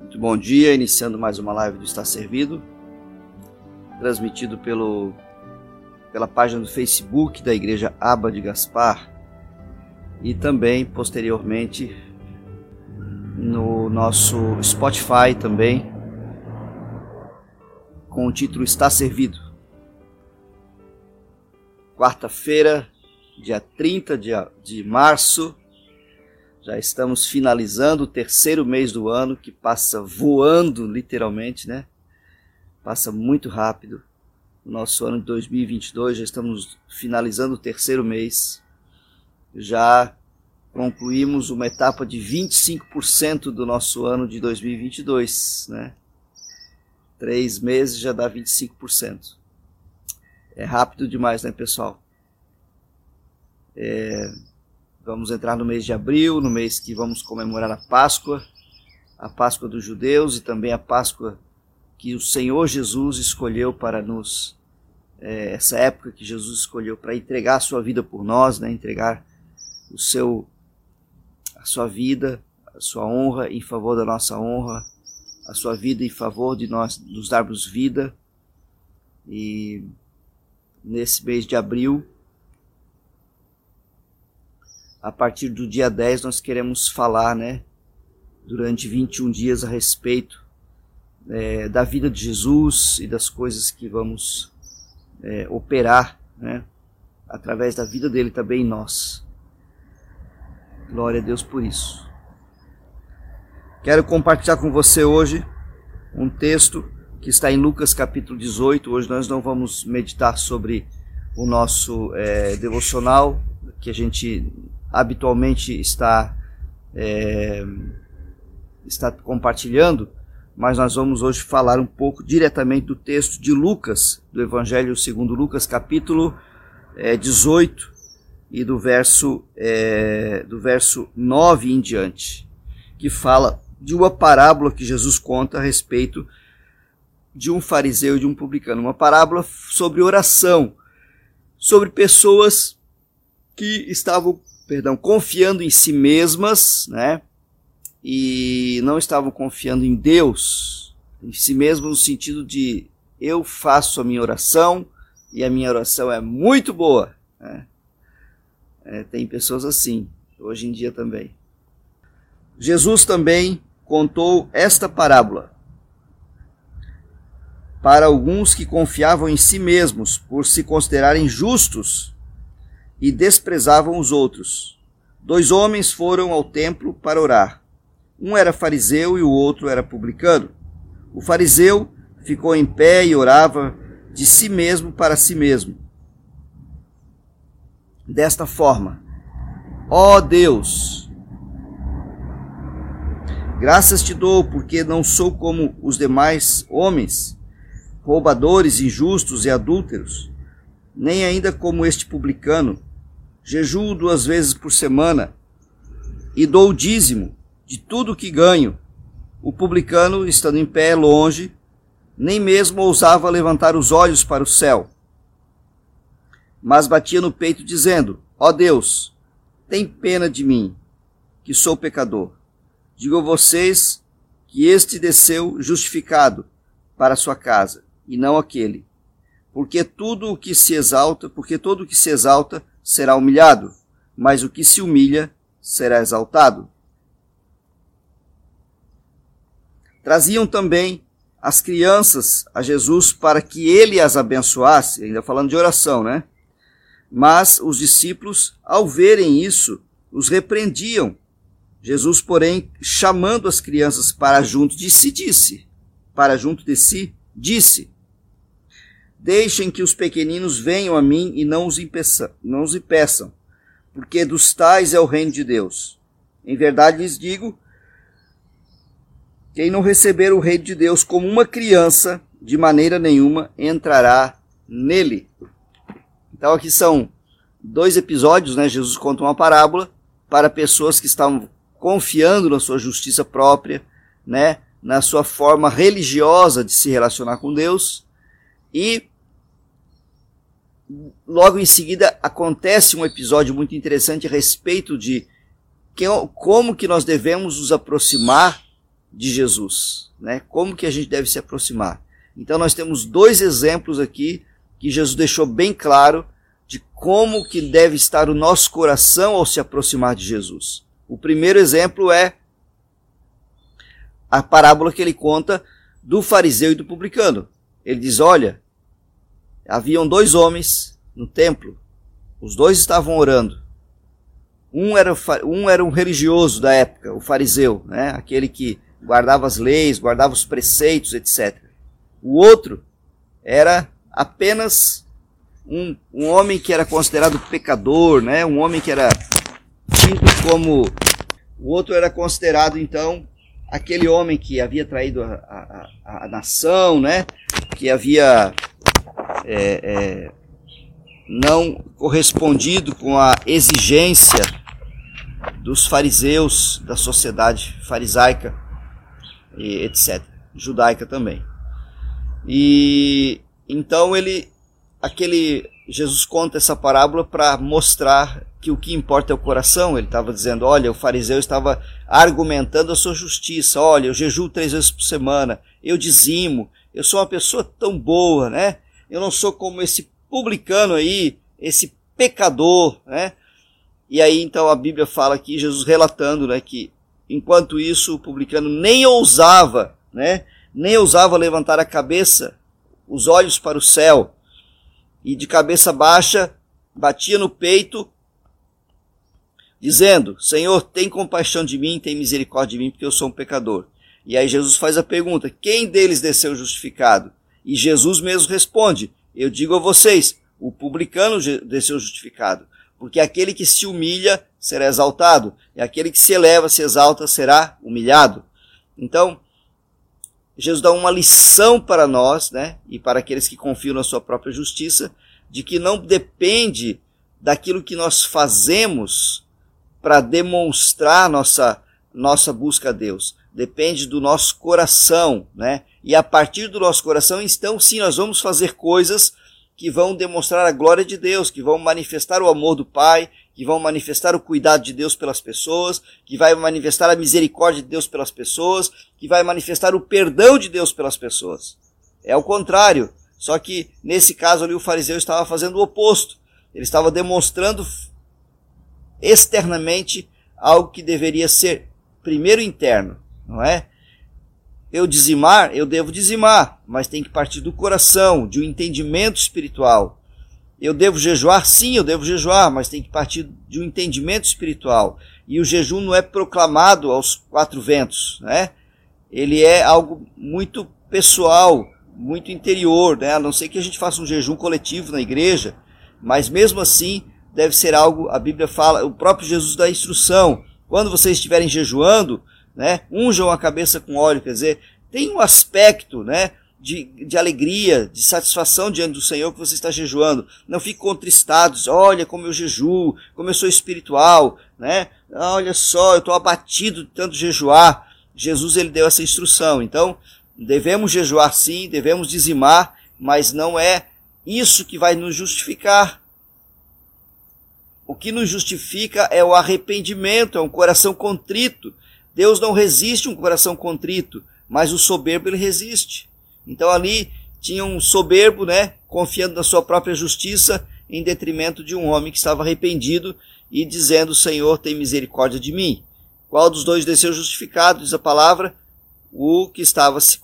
Muito bom dia, iniciando mais uma live do Está Servido, transmitido pelo, pela página do Facebook da Igreja Aba de Gaspar e também posteriormente no nosso Spotify também com o título Está Servido. Quarta-feira, dia 30 de, de março, já estamos finalizando o terceiro mês do ano que passa voando, literalmente, né? Passa muito rápido. O nosso ano de 2022 já estamos finalizando o terceiro mês. Já concluímos uma etapa de 25% do nosso ano de 2022, né? Três meses já dá 25%. É rápido demais, né, pessoal? É, vamos entrar no mês de abril, no mês que vamos comemorar a Páscoa, a Páscoa dos judeus e também a Páscoa que o Senhor Jesus escolheu para nos é, essa época que Jesus escolheu para entregar a sua vida por nós, né, entregar o seu a sua vida, a sua honra em favor da nossa honra, a sua vida em favor de nós nos darmos vida. E nesse mês de abril, a partir do dia 10 nós queremos falar, né, durante 21 dias a respeito é, da vida de Jesus e das coisas que vamos é, operar, né, através da vida dele também em nós. Glória a Deus por isso. Quero compartilhar com você hoje um texto que está em Lucas capítulo 18. Hoje nós não vamos meditar sobre o nosso é, devocional, que a gente habitualmente está, é, está compartilhando, mas nós vamos hoje falar um pouco diretamente do texto de Lucas, do Evangelho segundo Lucas, capítulo é, 18 e do verso, é, do verso 9 em diante, que fala de uma parábola que Jesus conta a respeito de um fariseu e de um publicano. Uma parábola sobre oração, sobre pessoas que estavam, perdão, confiando em si mesmas, né? E não estavam confiando em Deus, em si mesmo no sentido de eu faço a minha oração e a minha oração é muito boa. Né? É, tem pessoas assim, hoje em dia também. Jesus também contou esta parábola para alguns que confiavam em si mesmos por se considerarem justos e desprezavam os outros. Dois homens foram ao templo para orar. Um era fariseu e o outro era publicano. O fariseu ficou em pé e orava de si mesmo para si mesmo. Desta forma: Ó oh Deus, Graças te dou, porque não sou como os demais homens, roubadores, injustos e adúlteros, nem ainda como este publicano. Jejuo duas vezes por semana e dou o dízimo de tudo o que ganho. O publicano, estando em pé longe, nem mesmo ousava levantar os olhos para o céu, mas batia no peito, dizendo: Ó oh Deus, tem pena de mim, que sou pecador. Digo a vocês que este desceu justificado para sua casa, e não aquele. Porque tudo o que se exalta, porque todo o que se exalta será humilhado, mas o que se humilha será exaltado. Traziam também as crianças a Jesus para que ele as abençoasse, ainda falando de oração, né? Mas os discípulos, ao verem isso, os repreendiam Jesus, porém, chamando as crianças para junto de si, disse: Para junto de si, disse: Deixem que os pequeninos venham a mim e não os, impeçam, não os impeçam, porque dos tais é o reino de Deus. Em verdade lhes digo: quem não receber o reino de Deus como uma criança, de maneira nenhuma entrará nele. Então aqui são dois episódios, né? Jesus conta uma parábola para pessoas que estavam confiando na sua justiça própria, né, na sua forma religiosa de se relacionar com Deus. E logo em seguida acontece um episódio muito interessante a respeito de que, como que nós devemos nos aproximar de Jesus, né? Como que a gente deve se aproximar? Então nós temos dois exemplos aqui que Jesus deixou bem claro de como que deve estar o nosso coração ao se aproximar de Jesus. O primeiro exemplo é a parábola que ele conta do fariseu e do publicano. Ele diz: Olha, haviam dois homens no templo, os dois estavam orando. Um era, um era um religioso da época, o fariseu, né? aquele que guardava as leis, guardava os preceitos, etc. O outro era apenas um, um homem que era considerado pecador, né? um homem que era tido como. O outro era considerado, então, aquele homem que havia traído a, a, a, a nação, né? que havia é, é, não correspondido com a exigência dos fariseus, da sociedade farisaica, e etc. Judaica também. E então ele, aquele Jesus conta essa parábola para mostrar que o que importa é o coração. Ele estava dizendo: olha, o fariseu estava argumentando a sua justiça. Olha, eu jejuo três vezes por semana, eu dizimo, eu sou uma pessoa tão boa, né? Eu não sou como esse publicano aí, esse pecador, né? E aí então a Bíblia fala aqui, Jesus relatando, né, que enquanto isso o publicano nem ousava, né? Nem ousava levantar a cabeça, os olhos para o céu, e de cabeça baixa batia no peito, dizendo: Senhor, tem compaixão de mim, tem misericórdia de mim, porque eu sou um pecador. E aí Jesus faz a pergunta: quem deles desceu justificado? E Jesus mesmo responde: Eu digo a vocês, o publicano desceu justificado. Porque aquele que se humilha será exaltado, e aquele que se eleva, se exalta, será humilhado. Então, Jesus dá uma lição para nós, né, e para aqueles que confiam na sua própria justiça, de que não depende daquilo que nós fazemos para demonstrar nossa nossa busca a Deus. Depende do nosso coração, né? E a partir do nosso coração, então sim, nós vamos fazer coisas que vão demonstrar a glória de Deus, que vão manifestar o amor do Pai, que vão manifestar o cuidado de Deus pelas pessoas, que vai manifestar a misericórdia de Deus pelas pessoas, que vai manifestar o perdão de Deus pelas pessoas. É o contrário. Só que nesse caso ali o fariseu estava fazendo o oposto. Ele estava demonstrando externamente algo que deveria ser primeiro interno, não é? Eu dizimar, eu devo dizimar, mas tem que partir do coração, de um entendimento espiritual. Eu devo jejuar? Sim, eu devo jejuar, mas tem que partir de um entendimento espiritual. E o jejum não é proclamado aos quatro ventos, né? Ele é algo muito pessoal, muito interior, né? A não ser que a gente faça um jejum coletivo na igreja, mas mesmo assim deve ser algo, a Bíblia fala, o próprio Jesus dá instrução. Quando vocês estiverem jejuando, né? Unjam a cabeça com óleo, quer dizer, tem um aspecto, né? De, de alegria, de satisfação diante do Senhor que você está jejuando. Não fique contristados, olha como eu jejuo, como eu sou espiritual, né? Olha só, eu estou abatido de tanto jejuar. Jesus ele deu essa instrução. Então, devemos jejuar sim, devemos dizimar, mas não é isso que vai nos justificar. O que nos justifica é o arrependimento, é um coração contrito, Deus não resiste um coração contrito, mas o soberbo ele resiste. Então ali tinha um soberbo, né, confiando na sua própria justiça em detrimento de um homem que estava arrependido e dizendo: Senhor, tem misericórdia de mim. Qual dos dois desceu justificado? Diz a palavra: o que estava se,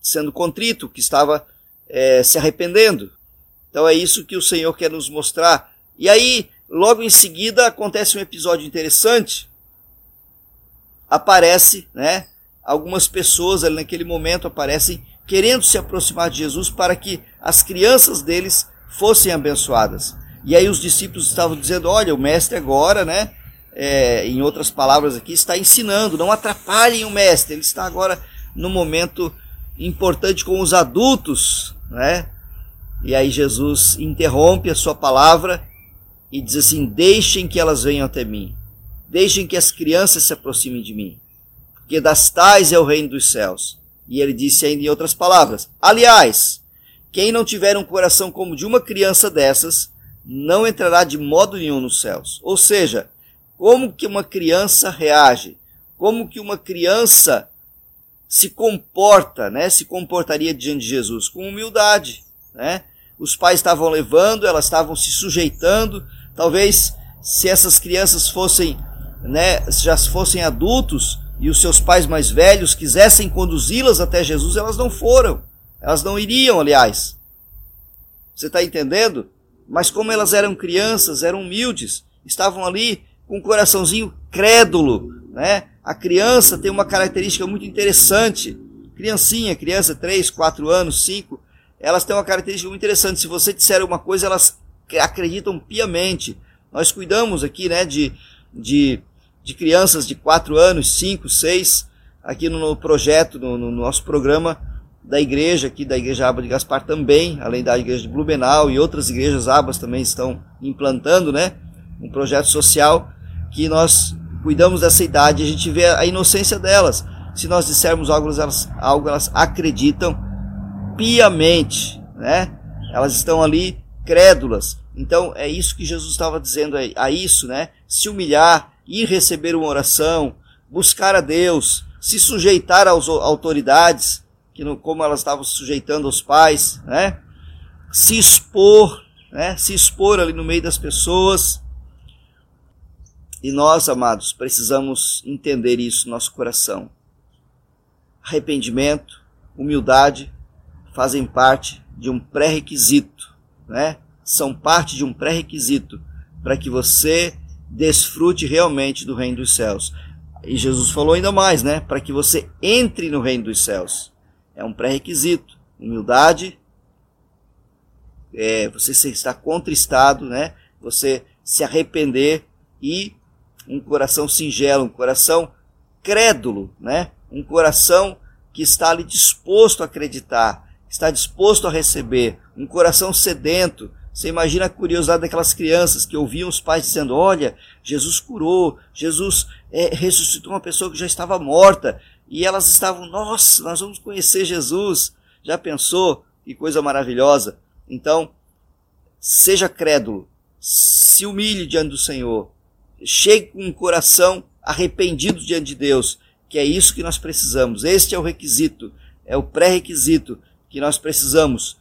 sendo contrito, que estava é, se arrependendo. Então é isso que o Senhor quer nos mostrar. E aí, logo em seguida, acontece um episódio interessante aparece, né? Algumas pessoas ali naquele momento aparecem querendo se aproximar de Jesus para que as crianças deles fossem abençoadas. E aí os discípulos estavam dizendo: olha, o mestre agora, né? É, em outras palavras aqui, está ensinando, não atrapalhem o mestre, ele está agora no momento importante com os adultos, né? E aí Jesus interrompe a sua palavra e diz assim: Deixem que elas venham até mim. Deixem que as crianças se aproximem de mim, porque das tais é o reino dos céus. E ele disse ainda em outras palavras: Aliás, Quem não tiver um coração como de uma criança dessas, não entrará de modo nenhum nos céus. Ou seja, como que uma criança reage? Como que uma criança se comporta, né? Se comportaria diante de Jesus com humildade, né? Os pais estavam levando, elas estavam se sujeitando. Talvez se essas crianças fossem, né, já fossem adultos e os seus pais mais velhos quisessem conduzi-las até Jesus, elas não foram. Elas não iriam, aliás. Você está entendendo? Mas como elas eram crianças, eram humildes, estavam ali com um coraçãozinho crédulo, né? A criança tem uma característica muito interessante. Criancinha, criança, 3, 4 anos, 5, elas têm uma característica muito interessante. Se você disser uma coisa, elas acreditam piamente. Nós cuidamos aqui, né, de, de, de crianças de 4 anos, 5, 6, aqui no, projeto, no, no nosso programa, da igreja aqui, da igreja Aba de Gaspar também, além da igreja de Blumenau e outras igrejas Abas também estão implantando, né? Um projeto social que nós cuidamos dessa idade, a gente vê a inocência delas. Se nós dissermos algo, elas, algo, elas acreditam piamente, né? Elas estão ali crédulas. Então é isso que Jesus estava dizendo a isso, né? Se humilhar, ir receber uma oração, buscar a Deus, se sujeitar às autoridades, que como elas estavam se sujeitando aos pais, né? Se expor, né? Se expor ali no meio das pessoas. E nós, amados, precisamos entender isso no nosso coração. Arrependimento, humildade fazem parte de um pré-requisito, né? São parte de um pré-requisito para que você desfrute realmente do reino dos céus. E Jesus falou ainda mais, né? Para que você entre no reino dos céus é um pré-requisito. Humildade, é, você está contristado, né? Você se arrepender e um coração singelo, um coração crédulo, né? Um coração que está ali disposto a acreditar, está disposto a receber, um coração sedento. Você imagina a curiosidade daquelas crianças que ouviam os pais dizendo: Olha, Jesus curou, Jesus é, ressuscitou uma pessoa que já estava morta, e elas estavam, nossa, nós vamos conhecer Jesus. Já pensou? Que coisa maravilhosa. Então, seja crédulo, se humilhe diante do Senhor, chegue com um coração arrependido diante de Deus, que é isso que nós precisamos. Este é o requisito, é o pré-requisito que nós precisamos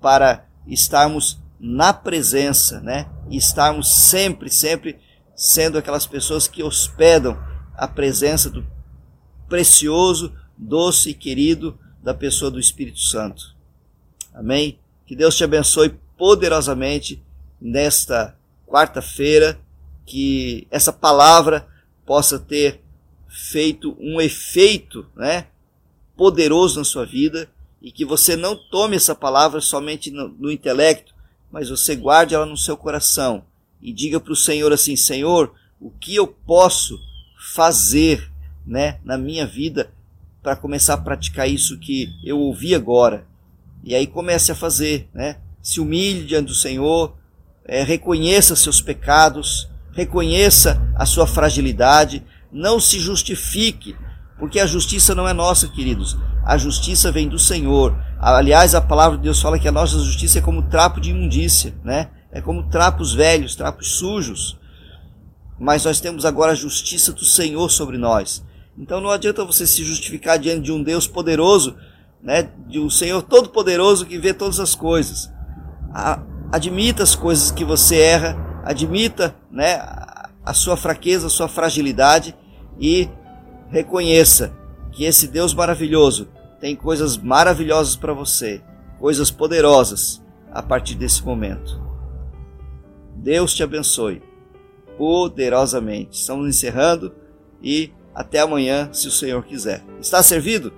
para estarmos na presença, né? E estarmos sempre, sempre sendo aquelas pessoas que hospedam a presença do precioso, doce e querido da pessoa do Espírito Santo. Amém? Que Deus te abençoe poderosamente nesta quarta-feira, que essa palavra possa ter feito um efeito, né, poderoso na sua vida e que você não tome essa palavra somente no, no intelecto, mas você guarde ela no seu coração e diga para o Senhor assim: Senhor, o que eu posso fazer né, na minha vida para começar a praticar isso que eu ouvi agora. E aí comece a fazer, né? Se humilhe diante do Senhor, é, reconheça seus pecados, reconheça a sua fragilidade, não se justifique, porque a justiça não é nossa, queridos. A justiça vem do Senhor. Aliás, a palavra de Deus fala que a nossa justiça é como trapo de imundícia, né? É como trapos velhos, trapos sujos. Mas nós temos agora a justiça do Senhor sobre nós. Então não adianta você se justificar diante de um Deus poderoso, né, de um Senhor todo-poderoso que vê todas as coisas. Admita as coisas que você erra, admita né, a sua fraqueza, a sua fragilidade e reconheça que esse Deus maravilhoso tem coisas maravilhosas para você, coisas poderosas a partir desse momento. Deus te abençoe poderosamente. Estamos encerrando e até amanhã, se o Senhor quiser. Está servido?